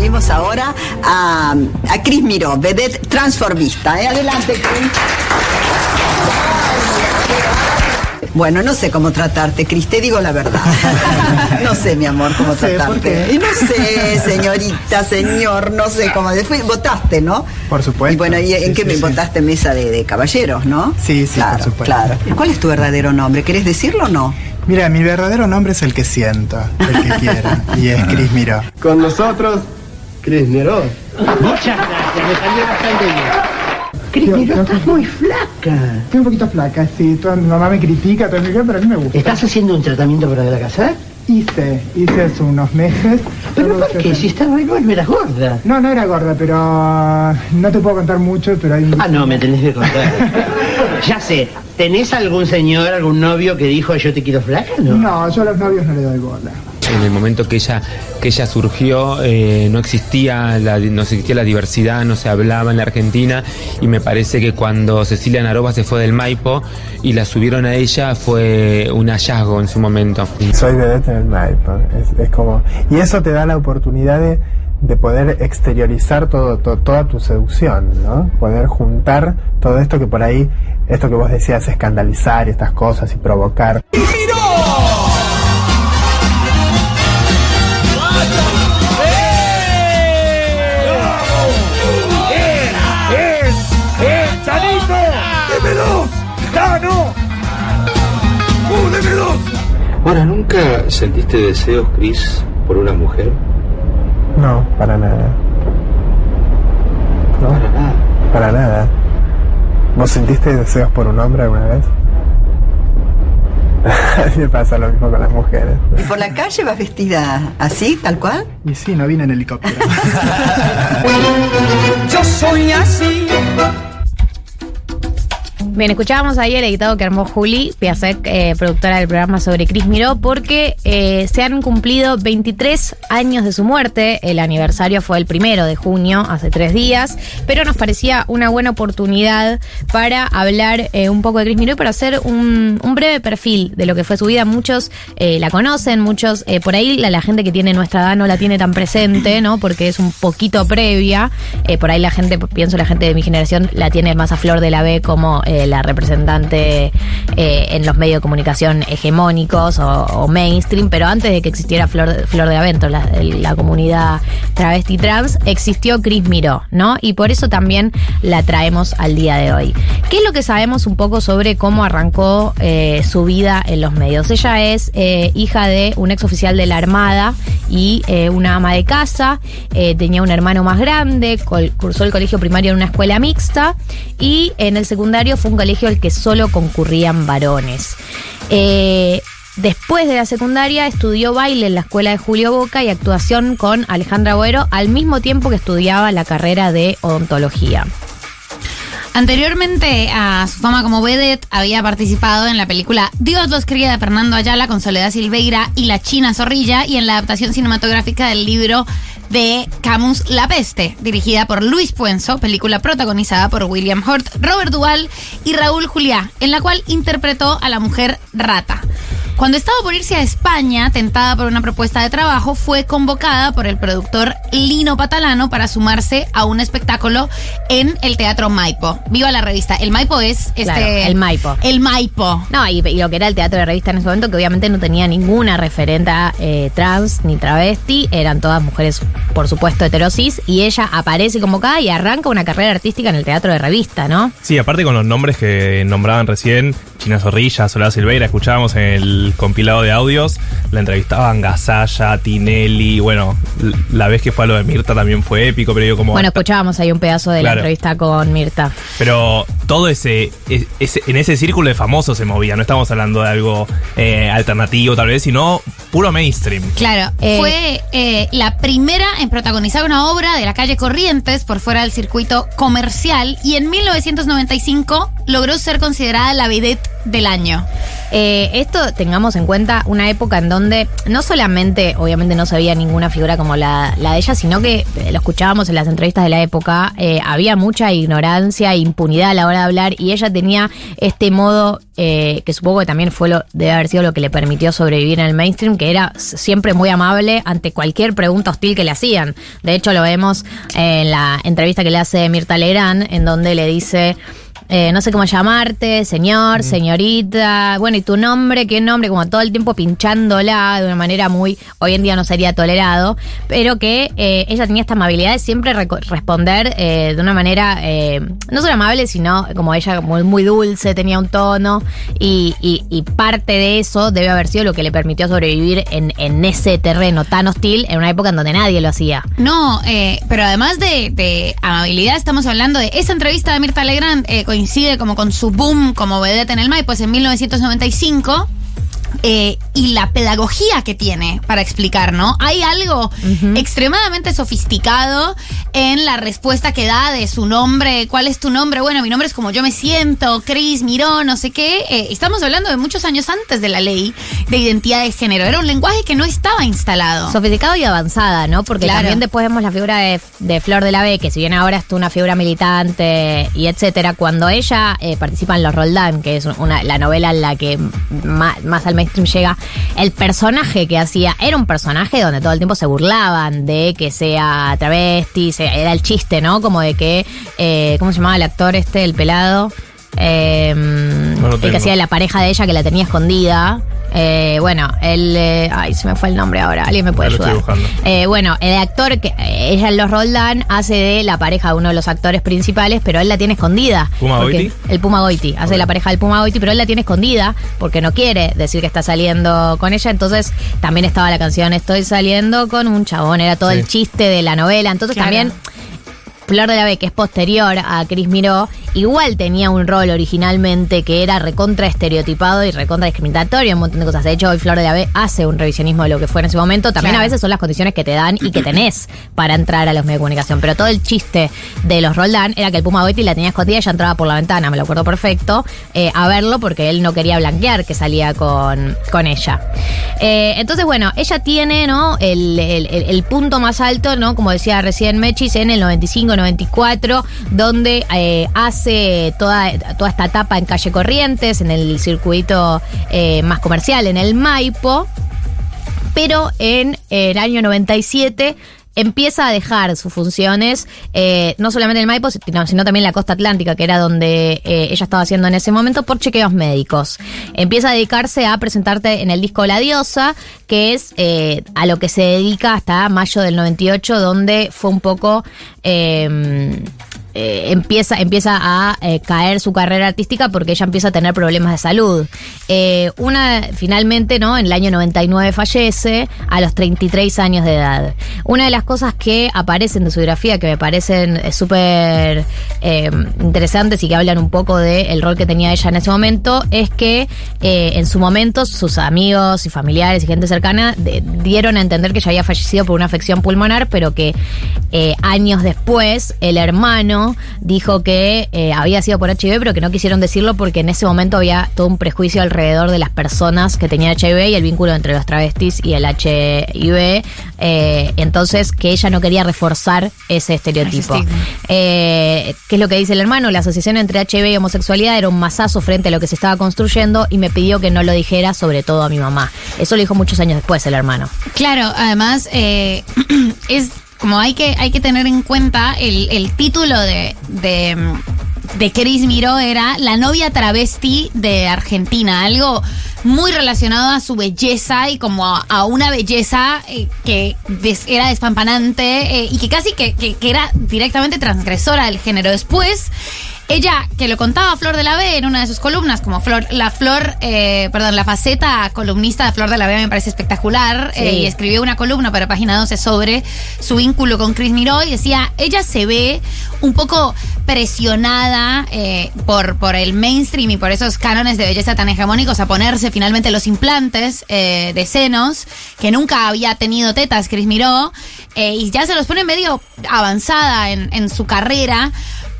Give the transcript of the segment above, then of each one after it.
Vimos ahora a, a Cris Miró, vedette transformista. ¿eh? Adelante, Cris. Bueno, no sé cómo tratarte, Cris, te digo la verdad. no sé, mi amor, cómo Sí, ¿por tratarte. no sé, señorita, señor, no sé cómo. Votaste, ¿no? Por supuesto. Y bueno, ¿y en Sí, qué sí, me sí. votaste mesa de, de caballeros, no? Sí, sí, claro, por supuesto. Claro. ¿Cuál es tu verdadero nombre? ¿Querés decirlo o no? Mira, mi verdadero nombre es el que siento, el que quiero. y es Cris Miró. Con nosotros, Cris Neró. Muchas gracias, me salió bastante bien. Cris, Yo- pero yo- estás muy flaca. Estoy un poquito flaca, sí. Toda mi mamá me critica, todo mi pero a mí me gusta. ¿Estás haciendo un tratamiento para de la casa? Hice, hice hace unos meses. ¿Pero por qué? Si estás re no eras gorda. No, no era gorda, pero ah, no te puedo contar mucho, pero hay un... Ah, no, me tenés que contar. ya sé, ¿tenés algún señor, algún novio que dijo yo te quiero flaca, no? No, yo a los novios no le doy bola. En el momento que ella, que ella surgió, eh, no, existía la, no existía la diversidad, no se hablaba en la Argentina y me parece que cuando Cecilia Naroba se fue del Maipo y la subieron a ella fue un hallazgo en su momento. Soy vedette en el Maipo. Es, es como... Y eso te da la oportunidad de, de poder exteriorizar todo, to- toda tu seducción, ¿no? Poder juntar todo esto que por ahí, esto que vos decías, escandalizar y estas cosas y provocar. Ahora, ¿nunca sentiste deseos, Chris, por una mujer? No, para nada. ¿No? Para nada. Para nada. ¿Vos sentiste deseos por un hombre alguna vez? Me pasa lo mismo con las mujeres. ¿Y por la calle vas vestida así, tal cual? Y sí, no vine en helicóptero. Yo soy así. Bien, escuchábamos ahí el editado que armó Juli Piasek, eh, productora del programa sobre Cris Miró, porque eh, se han cumplido 23 años de su muerte. El aniversario fue el primero de junio, hace tres días, pero nos parecía una buena oportunidad para hablar eh, un poco de Cris Miró y para hacer un, breve perfil de lo que fue su vida. Muchos la conocen, muchos por ahí la, la gente que tiene nuestra edad no la tiene tan presente, ¿no? Porque es un poquito previa. Por ahí la gente, pienso la gente de mi generación, la tiene más a flor de la B como eh, la representante eh, en los medios de comunicación hegemónicos o, mainstream, pero antes de que existiera Flor, Flor de B, la, comunidad travesti trans, existió Cris Miró, ¿no? Y por eso también la traemos al día de hoy. ¿Qué es lo que sabemos un poco sobre cómo arrancó eh, su vida en los medios? Ella es eh, hija de un ex oficial de la Armada y una ama de casa, tenía un hermano más grande, cursó el colegio primario en una escuela mixta y en el secundario fue un colegio al que solo concurrían varones. Eh, Después de la secundaria estudió baile en la escuela de Julio Boca y actuación con Alejandra Boero al mismo tiempo que estudiaba la carrera de odontología. Anteriormente a su fama como vedette, había participado en la película Dios los cría de Fernando Ayala con Soledad Silveira y La China Zorrilla y en la adaptación cinematográfica del libro de Camus La Peste, dirigida por Luis Puenzo, película protagonizada por William Hurt, Robert Duvall y Raúl Juliá, en la cual interpretó a la mujer rata. Cuando estaba por irse a España, tentada por una propuesta de trabajo, fue convocada por el productor Lino Patalano para sumarse a un espectáculo en el Teatro Maipo. Viva la revista. El Maipo es este. Claro, el Maipo. El Maipo. No, y, y lo que era el teatro de revista en ese momento, que obviamente no tenía ninguna referenta eh, trans ni travesti, eran todas mujeres, por supuesto, heterosis, y ella aparece convocada y arranca una carrera artística en el teatro de revista, ¿no? Sí, aparte con los nombres que nombraban recién, China Zorrilla, Soledad Silveira, escuchábamos en el compilado de audios, la entrevistaban Gasalla, Tinelli, bueno, la vez que fue a lo de Mirta también fue épico, pero yo como... Bueno, escuchábamos ahí un pedazo de la entrevista con Mirta. Pero todo ese, es- ese- en ese círculo de famosos se movía, no estamos hablando de algo eh, alternativo tal vez, sino puro mainstream. Claro, Eh, fue eh, la primera en protagonizar una obra de la calle Corrientes por fuera del circuito comercial y en 1995 logró ser considerada la vedette del año. Eh, esto tengamos en cuenta una época en donde no solamente, obviamente no se ninguna figura como la, de ella, sino que eh, lo escuchábamos en las entrevistas de la época, eh, había mucha ignorancia e impunidad a la hora de hablar y ella tenía este modo que supongo que también fue lo, debe haber sido lo que le permitió sobrevivir en el mainstream, que era siempre muy amable ante cualquier pregunta hostil que le hacían. De hecho, lo vemos en la entrevista que le hace Mirta Legrand, en donde le dice. Eh, no sé cómo llamarte, señor, señorita, bueno, y tu nombre, qué nombre, como todo el tiempo pinchándola de una manera muy, hoy en día no sería tolerado, pero que eh, ella tenía esta amabilidad de siempre responder eh, de una manera, eh, no solo amable, sino como ella muy, muy dulce, tenía un tono, y, y- y parte de eso debe haber sido lo que le permitió sobrevivir en, en ese terreno tan hostil en una época en donde nadie lo hacía. No, eh, pero además de, de amabilidad, estamos hablando de esa entrevista de Mirta Legrand, eh, coincide como con su boom como vedette en el MAI, pues en 1995. Eh, y la pedagogía que tiene para explicar, ¿no? Hay algo extremadamente sofisticado en la respuesta que da de su nombre. ¿Cuál es tu nombre? Bueno, mi nombre es como yo me siento, Cris, Miró, no sé qué. Eh, estamos hablando de muchos años antes de la ley de identidad de género. Era un lenguaje que no estaba instalado. Sofisticado y avanzada, ¿no? Porque Claro. también después vemos la figura de, de Flor de la B, que si bien ahora es una figura militante y etcétera, cuando ella eh, participa en Los Roldán, que es una, la novela en la que ma- más, al mainstream llega, el personaje que hacía era un personaje donde todo el tiempo se burlaban de que sea travesti, se- era el chiste, ¿no? Como de que, eh, ¿cómo se llamaba el actor este, el pelado? Eh, el que hacía la pareja de ella que la tenía escondida. Eh, bueno, él. eh, ay, se me fue el nombre ahora. Alguien me puede ayudar. Eh, bueno, el actor que eh, ella en Los Roldán hace de la pareja de uno de los actores principales, pero él la tiene escondida. ¿Puma Porque- Goiti? El Puma Goiti. Hace Ok. la pareja del Puma Goiti, pero él la tiene escondida porque no quiere decir que está saliendo con ella. Entonces también estaba la canción Estoy saliendo con un chabón. Era todo Sí. el chiste de la novela. Entonces Claro. también. Flor de la B, que es posterior a Cris Miró, igual tenía un rol originalmente que era recontra estereotipado y recontra discriminatorio, un montón de cosas. De hecho, hoy Flor de la B hace un revisionismo de lo que fue en ese momento. También Claro. a veces son las condiciones que te dan y que tenés para entrar a los medios de comunicación. Pero todo el chiste de los Roldán era que el Puma Goiti la tenía escondida y ella entraba por la ventana, me lo acuerdo perfecto, eh, a verlo porque él no quería blanquear que salía con, con ella. Eh, entonces, bueno, ella tiene, ¿no? El, el- el- el punto más alto, ¿no? Como decía recién Mechis, en el 95-94, donde eh, hace toda, toda esta etapa en calle Corrientes, en el circuito eh, más comercial, en el Maipo pero en el año 97 empieza a dejar sus funciones, eh, no solamente en el Maipo, sino, también en la costa atlántica, que era donde eh, ella estaba haciendo en ese momento, por chequeos médicos. Empieza a dedicarse a presentarte en el disco La Diosa, que es a lo que se dedica hasta mayo del 98, donde fue un poco... eh, empieza, empieza a eh, caer su carrera artística porque ella empieza a tener problemas de salud. Eh, una, finalmente, ¿no? En el año 99 fallece a los 33 años de edad. Una de las cosas que aparecen de su biografía que me parecen súper interesantes y que hablan un poco del rol que tenía ella en ese momento es que en su momento sus amigos y familiares y gente cercana dieron a entender que ella había fallecido por una afección pulmonar, pero que años después el hermano dijo que eh, había sido por HIV, pero que no quisieron decirlo porque en ese momento había todo un prejuicio alrededor de las personas que tenían HIV y el vínculo entre los travestis y el HIV. eh, entonces, que ella no quería reforzar ese estereotipo. Eh, ¿Qué es lo que dice el hermano? La asociación entre HIV y homosexualidad era un masazo frente a lo que se estaba construyendo y me pidió que no lo dijera, sobre todo a mi mamá. Eso lo dijo muchos años después el hermano. Claro, además es como hay que, hay que tener en cuenta el, el título de, de, de Cris Miró era La novia travesti de Argentina, algo muy relacionado a su belleza y como a, a una belleza eh, que des- era despampanante eh, y que casi que, que- que era directamente transgresora del género. Después... Ella, que lo contaba Flor de la B en una de sus columnas, como Flor, la Flor, eh, perdón, la faceta columnista de Flor de la B me parece espectacular. Sí. eh, y escribió una columna para Página 12 sobre su vínculo con Chris Miró y decía, ella se ve un poco presionada eh, por, por el mainstream y por esos cánones de belleza tan hegemónicos a ponerse finalmente los implantes eh, de senos, que nunca había tenido tetas Chris Miró, y ya se los pone medio avanzada en, en su carrera.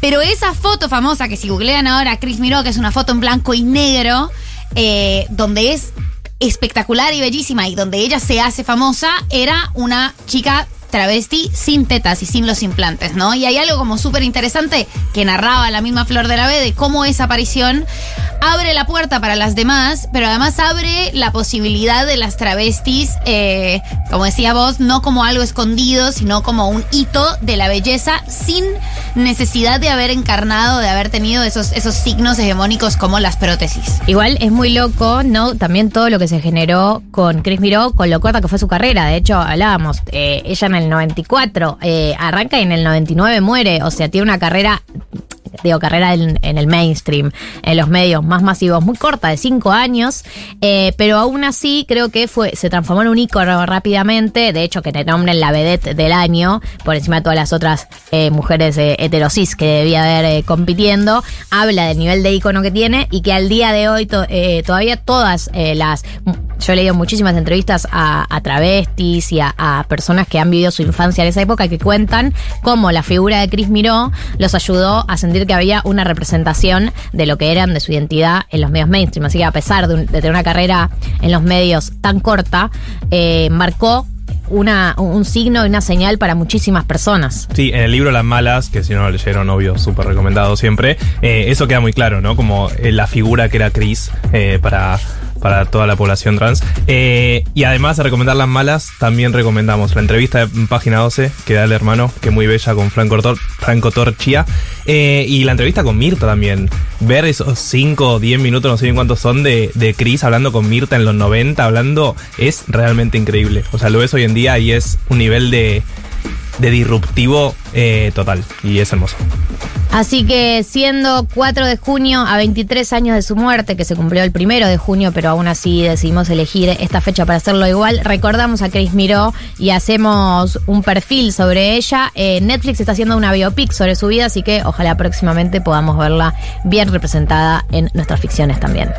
Pero esa foto famosa que si googlean ahora Chris Miró, que es una foto en blanco y negro, eh, donde es espectacular y bellísima y donde ella se hace famosa, era una chica travesti sin tetas y sin los implantes, ¿no? Y hay algo como súper interesante que narraba la misma Flor de la B de cómo esa aparición abre la puerta para las demás, pero además abre la posibilidad de las travestis, eh, como decía vos, no como algo escondido, sino como un hito de la belleza sin necesidad de haber encarnado, de haber tenido esos, esos signos hegemónicos como las prótesis. Igual es muy loco, ¿no? También todo lo que se generó con Chris Miró, con lo corta que fue su carrera. De hecho, hablábamos, eh, ella en el 94 eh, arranca y en el 99 muere. O sea, tiene una carrera digo, carrera en, el mainstream, en los medios más masivos, muy corta, de cinco años, eh, pero aún así creo que fue, se transformó en un ícono rápidamente, de hecho que te nombren la vedette del año, por encima de todas las otras eh, mujeres eh, heterosis que debía haber eh, compitiendo, habla del nivel de ícono que tiene y que al día de hoy to, todavía todas las, yo he leído muchísimas entrevistas a, a travestis y a, personas que han vivido su infancia en esa época que cuentan cómo la figura de Chris Miró los ayudó a sentir que había una representación de lo que eran de su identidad en los medios mainstream. Así que a pesar de, tener una carrera en los medios tan corta, eh, marcó una, un signo y una señal para muchísimas personas. Sí, en el libro Las Malas, que si no lo leyeron, obvio, súper recomendado siempre, eh, eso queda muy claro, ¿no? Como eh, la figura que era Chris para para toda la población trans. Eh, y además de recomendar las malas, también recomendamos la entrevista de Página 12 que da el hermano, que muy bella con Franco, Tor Franco Torchia. Eh, y la entrevista con Mirta también. Ver esos 5 o 10 minutos, no sé bien cuántos son, de, de Chris hablando con Mirta en los 90, hablando, es realmente increíble. O sea, lo ves hoy en día y es un nivel de, de disruptivo eh, total. Y es hermoso. Así que siendo 4 de junio a 23 años de su muerte, que se cumplió el primero de junio, pero aún así decidimos elegir esta fecha para hacerlo igual, recordamos a Chris Miró y hacemos un perfil sobre ella. Eh, Netflix está haciendo una biopic sobre su vida, así que ojalá próximamente podamos verla bien representada en nuestras ficciones también.